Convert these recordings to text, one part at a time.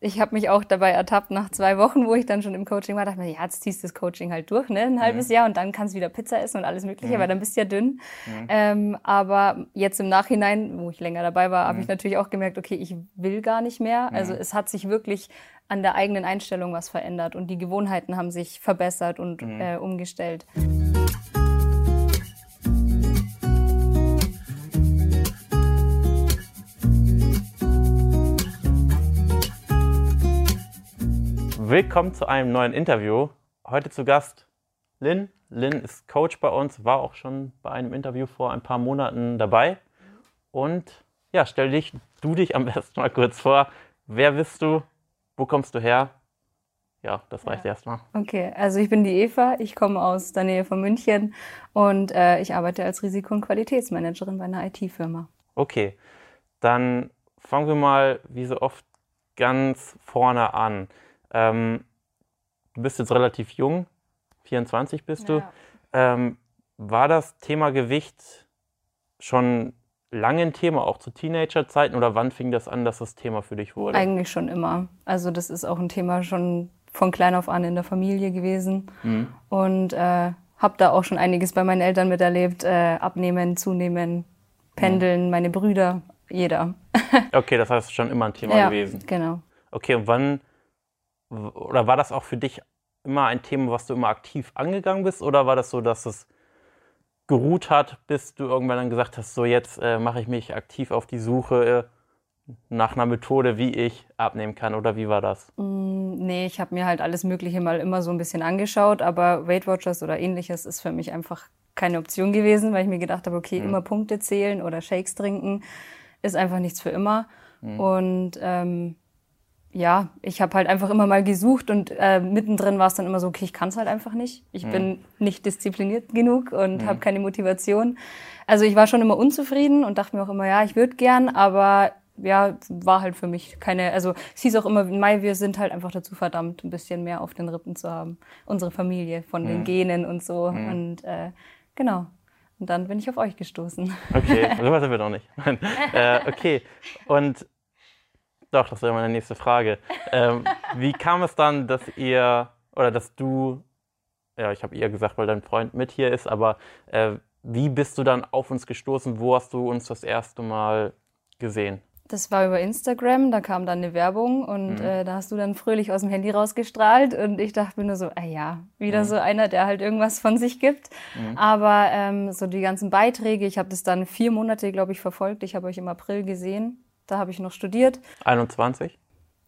ich habe mich auch dabei ertappt nach zwei Wochen, wo ich dann schon im Coaching war, dachte mir, ja, jetzt ziehst du das Coaching halt durch, ne, ein mhm. halbes Jahr und dann kannst du wieder Pizza essen und alles mögliche, mhm. weil dann bist du ja dünn. Mhm. Ähm, aber jetzt im Nachhinein, wo ich länger dabei war, habe ich mhm. natürlich auch gemerkt, okay, ich will gar nicht mehr. Also mhm. es hat sich wirklich an der eigenen Einstellung was verändert und die Gewohnheiten haben sich verbessert und mhm. äh, umgestellt. Willkommen zu einem neuen Interview. Heute zu Gast Lynn. Lynn ist Coach bei uns, war auch schon bei einem Interview vor ein paar Monaten dabei. Und ja, stell dich, du dich am besten mal kurz vor. Wer bist du? Wo kommst du her? Ja, das reicht ja. erstmal. Okay, also ich bin die Eva, ich komme aus der Nähe von München und äh, ich arbeite als Risiko- und Qualitätsmanagerin bei einer IT-Firma. Okay, dann fangen wir mal wie so oft ganz vorne an. Ähm, du bist jetzt relativ jung, 24 bist ja. du. Ähm, war das Thema Gewicht schon lange ein Thema, auch zu Teenagerzeiten oder wann fing das an, dass das Thema für dich wurde? Eigentlich schon immer. Also das ist auch ein Thema schon von klein auf an in der Familie gewesen mhm. und äh, habe da auch schon einiges bei meinen Eltern miterlebt. Äh, abnehmen, zunehmen, pendeln, mhm. meine Brüder, jeder. okay, das heißt schon immer ein Thema ja, gewesen. Genau. Okay, und wann oder war das auch für dich immer ein Thema, was du immer aktiv angegangen bist? Oder war das so, dass es geruht hat, bis du irgendwann dann gesagt hast, so jetzt äh, mache ich mich aktiv auf die Suche äh, nach einer Methode, wie ich abnehmen kann? Oder wie war das? Mm, nee, ich habe mir halt alles Mögliche mal immer so ein bisschen angeschaut, aber Weight Watchers oder ähnliches ist für mich einfach keine Option gewesen, weil ich mir gedacht habe, okay, mhm. immer Punkte zählen oder Shakes trinken ist einfach nichts für immer. Mhm. Und ähm, ja, ich habe halt einfach immer mal gesucht und äh, mittendrin war es dann immer so, okay, ich kann es halt einfach nicht. Ich mhm. bin nicht diszipliniert genug und mhm. habe keine Motivation. Also ich war schon immer unzufrieden und dachte mir auch immer, ja, ich würde gern, aber ja, war halt für mich keine, also es hieß auch immer, Mai, wir sind halt einfach dazu verdammt, ein bisschen mehr auf den Rippen zu haben. Unsere Familie von mhm. den Genen und so. Mhm. Und äh, genau. Und dann bin ich auf euch gestoßen. Okay, so weit sind wir doch nicht. äh, okay. Und doch, das wäre meine nächste Frage. Ähm, wie kam es dann, dass ihr oder dass du, ja, ich habe ihr gesagt, weil dein Freund mit hier ist, aber äh, wie bist du dann auf uns gestoßen? Wo hast du uns das erste Mal gesehen? Das war über Instagram, da kam dann eine Werbung und mhm. äh, da hast du dann fröhlich aus dem Handy rausgestrahlt und ich dachte mir nur so, ah ja, wieder mhm. so einer, der halt irgendwas von sich gibt. Mhm. Aber ähm, so die ganzen Beiträge, ich habe das dann vier Monate, glaube ich, verfolgt. Ich habe euch im April gesehen da habe ich noch studiert. 21?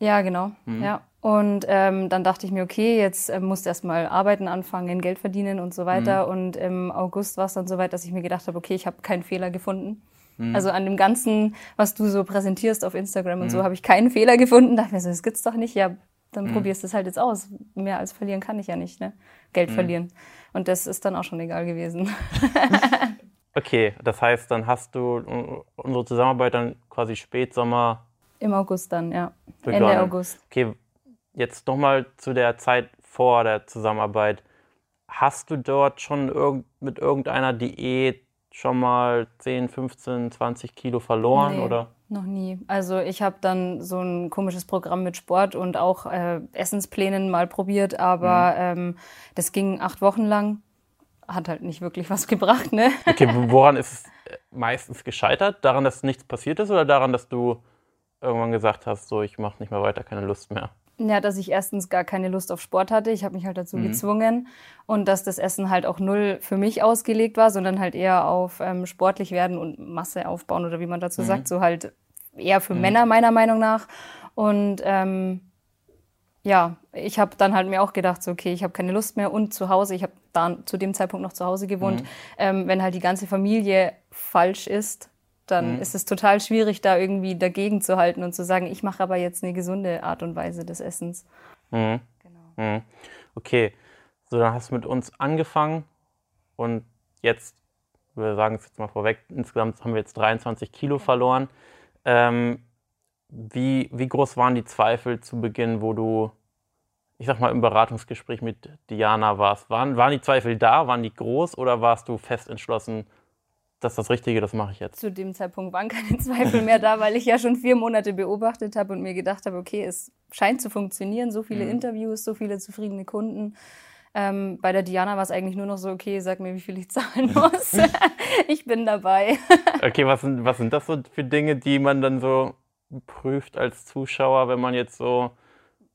Ja, genau. Mhm. Ja. Und ähm, dann dachte ich mir, okay, jetzt äh, musst du erstmal arbeiten anfangen, Geld verdienen und so weiter. Mhm. Und im August war es dann so weit, dass ich mir gedacht habe, okay, ich habe keinen Fehler gefunden. Mhm. Also an dem Ganzen, was du so präsentierst auf Instagram und so, mhm. habe ich keinen Fehler gefunden. Dachte mir so, das gibt's doch nicht. Ja, dann mhm. probierst du es halt jetzt aus. Mehr als verlieren kann ich ja nicht, ne? Geld mhm. verlieren. Und das ist dann auch schon egal gewesen. Okay, das heißt, dann hast du unsere Zusammenarbeit dann quasi Spätsommer. Im August dann, ja. Begonnen. Ende August. Okay, jetzt nochmal zu der Zeit vor der Zusammenarbeit. Hast du dort schon irg mit irgendeiner Diät schon mal 10, 15, 20 Kilo verloren nee, oder? Noch nie. Also ich habe dann so ein komisches Programm mit Sport und auch äh, Essensplänen mal probiert, aber mhm. ähm, das ging acht Wochen lang hat halt nicht wirklich was gebracht, ne? Okay, woran ist es meistens gescheitert? Daran, dass nichts passiert ist oder daran, dass du irgendwann gesagt hast, so ich mache nicht mehr weiter, keine Lust mehr? Ja, dass ich erstens gar keine Lust auf Sport hatte. Ich habe mich halt dazu mhm. gezwungen. Und dass das Essen halt auch null für mich ausgelegt war, sondern halt eher auf ähm, sportlich werden und Masse aufbauen oder wie man dazu mhm. sagt, so halt eher für mhm. Männer meiner Meinung nach. Und ähm, ja, ich habe dann halt mir auch gedacht, so, okay, ich habe keine Lust mehr und zu Hause, ich habe da zu dem Zeitpunkt noch zu Hause gewohnt, mhm. ähm, wenn halt die ganze Familie falsch ist, dann mhm. ist es total schwierig, da irgendwie dagegen zu halten und zu sagen, ich mache aber jetzt eine gesunde Art und Weise des Essens. Mhm. Genau. Mhm. Okay, so dann hast du mit uns angefangen und jetzt, wir sagen es jetzt mal vorweg, insgesamt haben wir jetzt 23 Kilo verloren. Ähm, wie, wie groß waren die Zweifel zu Beginn, wo du ich sag mal, im Beratungsgespräch mit Diana warst, waren, waren die Zweifel da, waren die groß oder warst du fest entschlossen, das ist das Richtige, das mache ich jetzt? Zu dem Zeitpunkt waren keine Zweifel mehr da, weil ich ja schon vier Monate beobachtet habe und mir gedacht habe, okay, es scheint zu funktionieren, so viele mhm. Interviews, so viele zufriedene Kunden. Ähm, bei der Diana war es eigentlich nur noch so, okay, sag mir, wie viel ich zahlen muss. ich bin dabei. okay, was sind, was sind das so für Dinge, die man dann so prüft als Zuschauer, wenn man jetzt so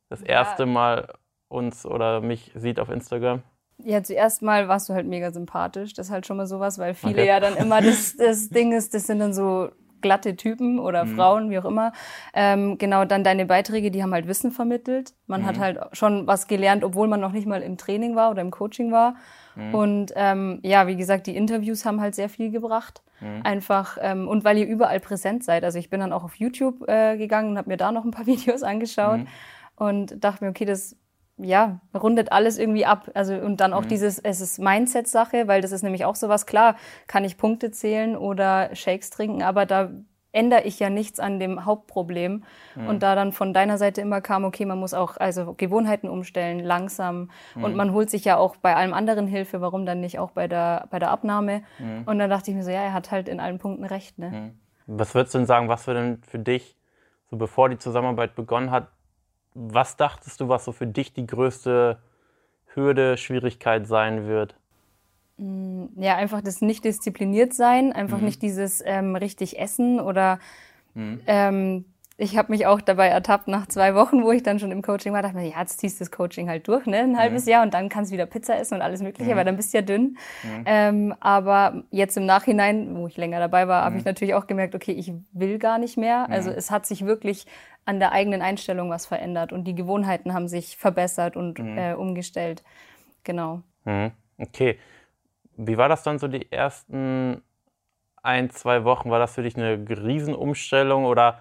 das erste Mal uns oder mich sieht auf Instagram? Ja, zuerst mal warst du halt mega sympathisch. Das ist halt schon mal sowas, weil viele okay. ja dann immer das, das Ding ist, das sind dann so glatte Typen oder mhm. Frauen, wie auch immer. Ähm, genau, dann deine Beiträge, die haben halt Wissen vermittelt. Man mhm. hat halt schon was gelernt, obwohl man noch nicht mal im Training war oder im Coaching war. Mhm. Und ähm, ja, wie gesagt, die Interviews haben halt sehr viel gebracht. Mhm. Einfach, ähm, und weil ihr überall präsent seid. Also ich bin dann auch auf YouTube äh, gegangen und habe mir da noch ein paar Videos angeschaut mhm. Und dachte mir, okay, das ja, rundet alles irgendwie ab. Also und dann auch mhm. dieses, es ist Mindset-Sache, weil das ist nämlich auch sowas, klar, kann ich Punkte zählen oder Shakes trinken, aber da ändere ich ja nichts an dem Hauptproblem. Mhm. Und da dann von deiner Seite immer kam, okay, man muss auch also Gewohnheiten umstellen, langsam. Mhm. Und man holt sich ja auch bei allem anderen Hilfe, warum dann nicht auch bei der, bei der Abnahme? Mhm. Und dann dachte ich mir so, ja, er hat halt in allen Punkten recht. Ne? Mhm. Was würdest du denn sagen, was für denn für dich, so bevor die Zusammenarbeit begonnen hat, was dachtest du, was so für dich die größte Hürde, Schwierigkeit sein wird? Mm, ja, einfach das nicht diszipliniert sein, einfach mhm. nicht dieses ähm, richtig essen oder mhm. ähm, ich habe mich auch dabei ertappt nach zwei Wochen, wo ich dann schon im Coaching war, dachte mir, ja, jetzt ziehst du das Coaching halt durch, ne, ein halbes mhm. Jahr und dann kannst du wieder Pizza essen und alles mögliche, mhm. weil dann bist du ja dünn. Mhm. Ähm, aber jetzt im Nachhinein, wo ich länger dabei war, habe ich mhm. natürlich auch gemerkt, okay, ich will gar nicht mehr. Also es hat sich wirklich an der eigenen Einstellung was verändert und die Gewohnheiten haben sich verbessert und mhm. äh, umgestellt. Genau. Mhm. Okay. Wie war das dann so die ersten ein, zwei Wochen? War das für dich eine Riesenumstellung oder,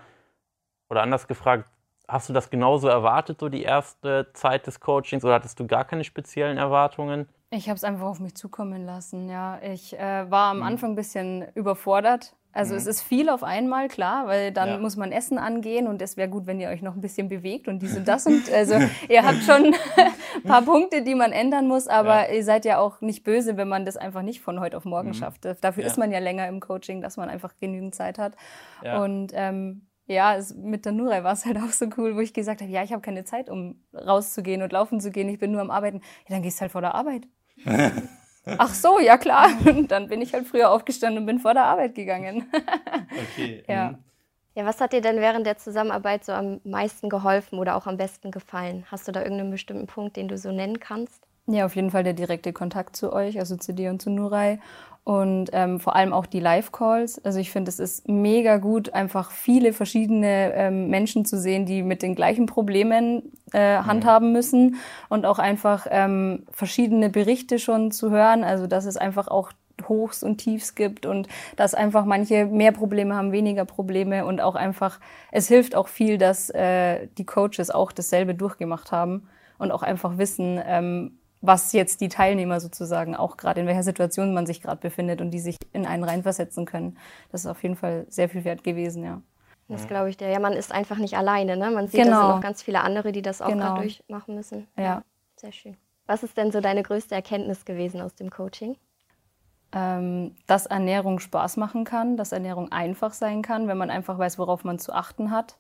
oder anders gefragt, hast du das genauso erwartet, so die erste Zeit des Coachings oder hattest du gar keine speziellen Erwartungen? Ich habe es einfach auf mich zukommen lassen, ja. Ich äh, war am mhm. Anfang ein bisschen überfordert, also mhm. es ist viel auf einmal, klar, weil dann ja. muss man Essen angehen und es wäre gut, wenn ihr euch noch ein bisschen bewegt und dies und das. Und also ihr habt schon ein paar Punkte, die man ändern muss, aber ja. ihr seid ja auch nicht böse, wenn man das einfach nicht von heute auf morgen mhm. schafft. Dafür ja. ist man ja länger im Coaching, dass man einfach genügend Zeit hat. Und ähm, ja, es, mit der Nurai war es halt auch so cool, wo ich gesagt habe, ja, ich habe keine Zeit, um rauszugehen und laufen zu gehen. Ich bin nur am Arbeiten. Ja, dann gehst du halt vor der Arbeit. Ach so, ja klar. Dann bin ich halt früher aufgestanden und bin vor der Arbeit gegangen. okay. Ja. Mhm. Ja, was hat dir denn während der Zusammenarbeit so am meisten geholfen oder auch am besten gefallen? Hast du da irgendeinen bestimmten Punkt, den du so nennen kannst? Ja, auf jeden Fall der direkte Kontakt zu euch, also zu dir und zu Nurai und ähm, vor allem auch die Live-Calls. Also ich finde, es ist mega gut, einfach viele verschiedene ähm, Menschen zu sehen, die mit den gleichen Problemen äh, handhaben müssen und auch einfach ähm, verschiedene Berichte schon zu hören. Also dass es einfach auch Hochs und Tiefs gibt und dass einfach manche mehr Probleme haben, weniger Probleme und auch einfach, es hilft auch viel, dass äh, die Coaches auch dasselbe durchgemacht haben und auch einfach wissen, ähm, was jetzt die Teilnehmer sozusagen auch gerade, in welcher Situation man sich gerade befindet und die sich in einen reinversetzen können. Das ist auf jeden Fall sehr viel wert gewesen, ja. Das glaube ich dir. Ja, man ist einfach nicht alleine. Ne? Man sieht, genau. da sind noch ganz viele andere, die das auch genau. gerade durchmachen müssen. Ja. ja. Sehr schön. Was ist denn so deine größte Erkenntnis gewesen aus dem Coaching? Ähm, dass Ernährung Spaß machen kann, dass Ernährung einfach sein kann, wenn man einfach weiß, worauf man zu achten hat.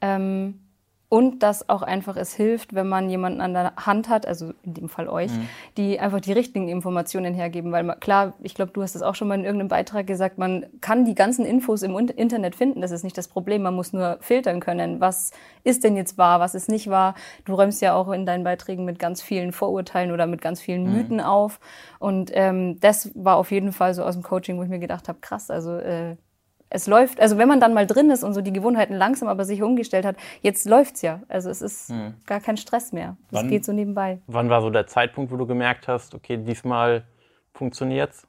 Ähm, und dass auch einfach es hilft, wenn man jemanden an der Hand hat, also in dem Fall euch, mhm. die einfach die richtigen Informationen hergeben. Weil man, klar, ich glaube, du hast es auch schon mal in irgendeinem Beitrag gesagt, man kann die ganzen Infos im Internet finden. Das ist nicht das Problem. Man muss nur filtern können. Was ist denn jetzt wahr, was ist nicht wahr? Du räumst ja auch in deinen Beiträgen mit ganz vielen Vorurteilen oder mit ganz vielen mhm. Mythen auf. Und ähm, das war auf jeden Fall so aus dem Coaching, wo ich mir gedacht habe, krass, also äh, es läuft, also wenn man dann mal drin ist und so die Gewohnheiten langsam aber sich umgestellt hat, jetzt läuft's ja. Also es ist hm. gar kein Stress mehr. Es geht so nebenbei. Wann war so der Zeitpunkt, wo du gemerkt hast, okay, diesmal funktioniert's?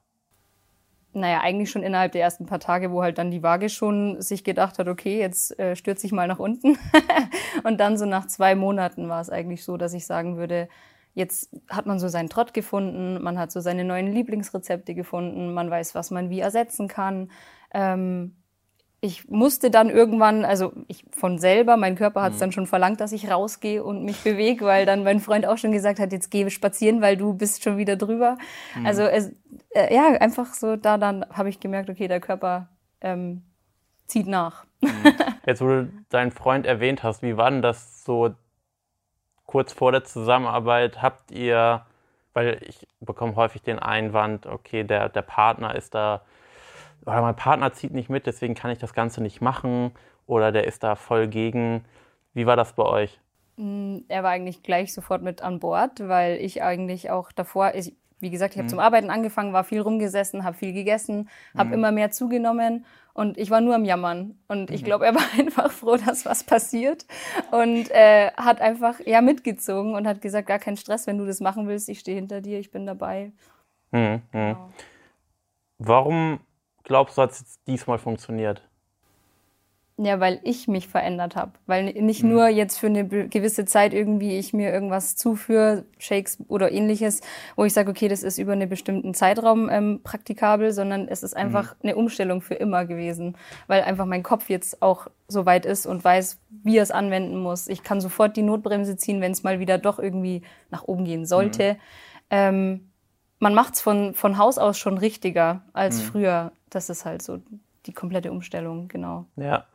Naja, eigentlich schon innerhalb der ersten paar Tage, wo halt dann die Waage schon sich gedacht hat, okay, jetzt äh, stürze ich mal nach unten. und dann so nach zwei Monaten war es eigentlich so, dass ich sagen würde, jetzt hat man so seinen Trott gefunden, man hat so seine neuen Lieblingsrezepte gefunden, man weiß, was man wie ersetzen kann. Ähm, ich musste dann irgendwann, also ich von selber, mein Körper hat es mhm. dann schon verlangt, dass ich rausgehe und mich bewege, weil dann mein Freund auch schon gesagt hat, jetzt geh spazieren, weil du bist schon wieder drüber. Mhm. Also es, äh, ja, einfach so da dann habe ich gemerkt, okay, der Körper ähm, zieht nach. Mhm. Jetzt, wo du deinen Freund erwähnt hast, wie war denn das so kurz vor der Zusammenarbeit? Habt ihr, weil ich bekomme häufig den Einwand, okay, der, der Partner ist da oder mein Partner zieht nicht mit, deswegen kann ich das Ganze nicht machen oder der ist da voll gegen. Wie war das bei euch? Mm, er war eigentlich gleich sofort mit an Bord, weil ich eigentlich auch davor, ich, wie gesagt, ich habe mhm. zum Arbeiten angefangen, war viel rumgesessen, habe viel gegessen, habe mhm. immer mehr zugenommen und ich war nur am Jammern. Und ich mhm. glaube, er war einfach froh, dass was passiert und äh, hat einfach ja mitgezogen und hat gesagt, gar kein Stress, wenn du das machen willst, ich stehe hinter dir, ich bin dabei. Mhm. mhm. Genau. Warum glaubst du, hat es diesmal funktioniert? Ja, weil ich mich verändert habe. Weil nicht mhm. nur jetzt für eine gewisse Zeit irgendwie ich mir irgendwas zuführe, Shakes oder ähnliches, wo ich sage, okay, das ist über einen bestimmten Zeitraum ähm, praktikabel, sondern es ist einfach mhm. eine Umstellung für immer gewesen. Weil einfach mein Kopf jetzt auch so weit ist und weiß, wie er es anwenden muss. Ich kann sofort die Notbremse ziehen, wenn es mal wieder doch irgendwie nach oben gehen sollte. Mhm. Ähm, man macht es von, von Haus aus schon richtiger als mhm. früher. Das ist halt so die komplette Umstellung, genau. Ja.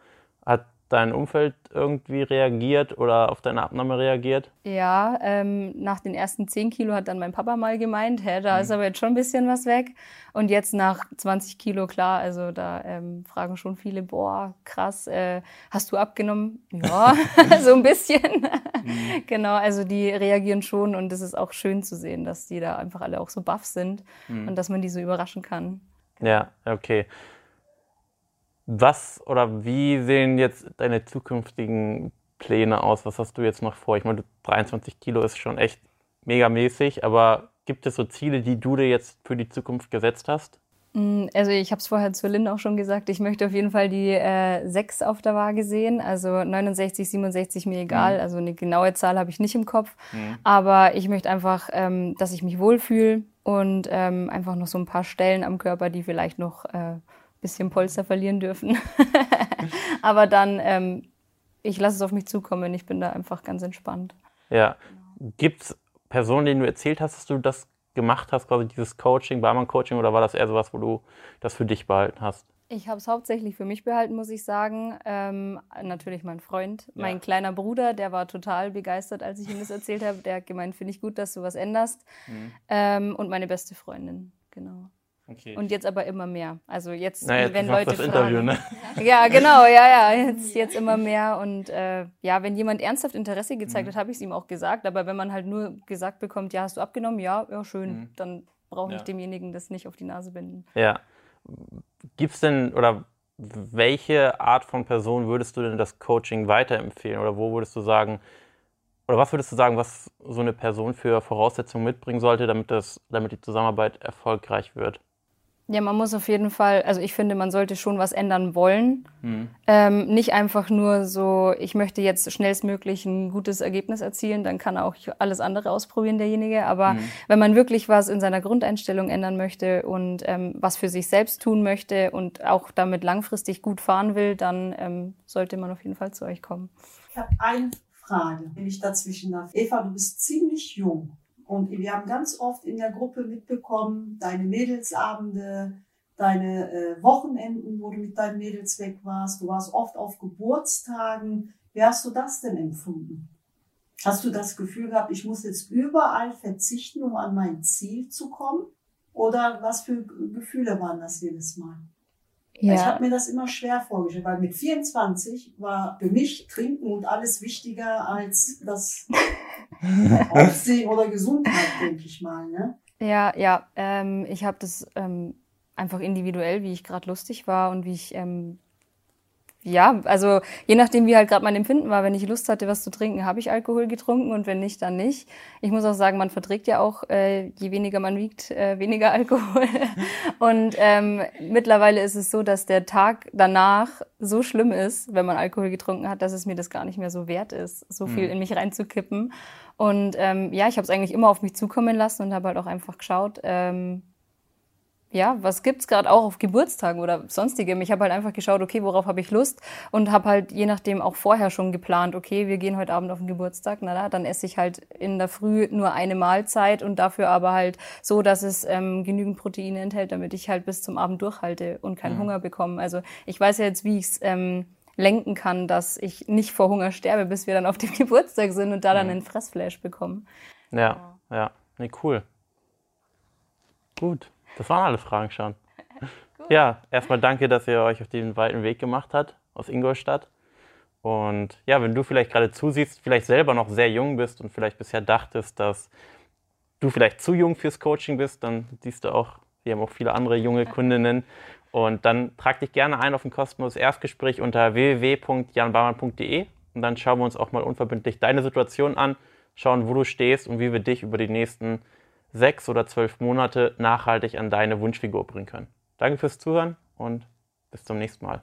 Hat dein Umfeld irgendwie reagiert oder auf deine Abnahme reagiert? Ja, ähm, nach den ersten 10 Kilo hat dann mein Papa mal gemeint, hä, da mhm. ist aber jetzt schon ein bisschen was weg. Und jetzt nach 20 Kilo, klar, also da ähm, fragen schon viele, boah, krass, äh, hast du abgenommen? Ja, so ein bisschen. Mhm. Genau, also die reagieren schon und es ist auch schön zu sehen, dass die da einfach alle auch so baff sind mhm. und dass man die so überraschen kann. Ja, okay. Was oder wie sehen jetzt deine zukünftigen Pläne aus? Was hast du jetzt noch vor? Ich meine, 23 Kilo ist schon echt megamäßig, aber gibt es so Ziele, die du dir jetzt für die Zukunft gesetzt hast? Mm, also ich habe es vorher zu Lynn auch schon gesagt, ich möchte auf jeden Fall die äh, 6 auf der Waage sehen. Also 69, 67 mir egal. Mhm. Also eine genaue Zahl habe ich nicht im Kopf. Mhm. Aber ich möchte einfach, ähm, dass ich mich wohlfühle und ähm, einfach noch so ein paar Stellen am Körper, die vielleicht noch äh, bisschen Polster verlieren dürfen. Aber dann, ähm, ich lasse es auf mich zukommen. Ich bin da einfach ganz entspannt. Ja. Gibt es Personen, denen du erzählt hast, dass du das gemacht hast, quasi dieses Coaching, Barmann-Coaching, oder war das eher sowas, wo du das für dich behalten hast? Ich habe es hauptsächlich für mich behalten, muss ich sagen. Ähm, natürlich mein Freund, ja. mein kleiner Bruder, der war total begeistert, als ich ihm das erzählt habe. Der hat gemeint, finde ich gut, dass du was änderst. Mhm. Ähm, und meine beste Freundin, genau. Okay. Und jetzt aber immer mehr. Also jetzt, naja, wenn Leute das fragen. Interview, ne? Ja, genau, ja, ja, jetzt, jetzt immer mehr. Und äh, ja, wenn jemand ernsthaft Interesse gezeigt mhm. hat, habe ich es ihm auch gesagt. Aber wenn man halt nur gesagt bekommt, ja, hast du abgenommen? Ja, ja, schön. Mhm. Dann brauche ich ja. demjenigen das nicht auf die Nase binden. Ja. Gibt es denn oder welche Art von Person würdest du denn das Coaching weiterempfehlen? Oder wo würdest du sagen, oder was würdest du sagen, was so eine Person für Voraussetzungen mitbringen sollte, damit, das, damit die Zusammenarbeit erfolgreich wird? Ja, man muss auf jeden Fall, also ich finde, man sollte schon was ändern wollen. Mhm. Ähm, nicht einfach nur so, ich möchte jetzt schnellstmöglich ein gutes Ergebnis erzielen, dann kann auch alles andere ausprobieren, derjenige. Aber mhm. wenn man wirklich was in seiner Grundeinstellung ändern möchte und ähm, was für sich selbst tun möchte und auch damit langfristig gut fahren will, dann ähm, sollte man auf jeden Fall zu euch kommen. Ich habe eine Frage, wenn ich dazwischen darf. Eva, du bist ziemlich jung. Und wir haben ganz oft in der Gruppe mitbekommen, deine Mädelsabende, deine äh, Wochenenden, wo du mit deinen Mädels weg warst. Du warst oft auf Geburtstagen. Wie hast du das denn empfunden? Hast du das Gefühl gehabt, ich muss jetzt überall verzichten, um an mein Ziel zu kommen? Oder was für Gefühle waren das jedes Mal? Ja. Ich habe mir das immer schwer vorgestellt, weil mit 24 war für mich Trinken und alles wichtiger als das Aufsehen oder Gesundheit, denke ich mal. Ne? Ja, ja. Ähm, ich habe das ähm, einfach individuell, wie ich gerade lustig war und wie ich ähm, ja, also je nachdem, wie halt gerade mein Empfinden war, wenn ich Lust hatte, was zu trinken, habe ich Alkohol getrunken und wenn nicht, dann nicht. Ich muss auch sagen, man verträgt ja auch, äh, je weniger man wiegt, äh, weniger Alkohol. und ähm, mittlerweile ist es so, dass der Tag danach so schlimm ist, wenn man Alkohol getrunken hat, dass es mir das gar nicht mehr so wert ist, so viel mhm. in mich reinzukippen. Und ähm, ja, ich habe es eigentlich immer auf mich zukommen lassen und habe halt auch einfach geschaut, ähm, ja, was gibt's gerade auch auf Geburtstagen oder sonstigem. Ich habe halt einfach geschaut, okay, worauf habe ich Lust und habe halt je nachdem auch vorher schon geplant, okay, wir gehen heute Abend auf den Geburtstag, na dann esse ich halt in der Früh nur eine Mahlzeit und dafür aber halt so, dass es ähm, genügend Proteine enthält, damit ich halt bis zum Abend durchhalte und keinen mhm. Hunger bekomme. Also ich weiß ja jetzt, wie ich's ähm, lenken kann, dass ich nicht vor Hunger sterbe, bis wir dann auf dem Geburtstag sind und da dann mhm. einen Fressflash bekommen. Ja, ja, nee, cool. Gut. Das waren alle Fragen schon. ja, erstmal danke, dass ihr euch auf diesen weiten Weg gemacht habt aus Ingolstadt. Und ja, wenn du vielleicht gerade zusiehst, vielleicht selber noch sehr jung bist und vielleicht bisher dachtest, dass du vielleicht zu jung fürs Coaching bist, dann siehst du auch, wir haben auch viele andere junge Kundinnen. Und dann trag dich gerne ein auf ein kostenloses Erstgespräch unter www.janbarmann.de und dann schauen wir uns auch mal unverbindlich deine Situation an, schauen, wo du stehst und wie wir dich über die nächsten sechs oder zwölf Monate nachhaltig an deine Wunschfigur bringen können. Danke fürs Zuhören und bis zum nächsten Mal.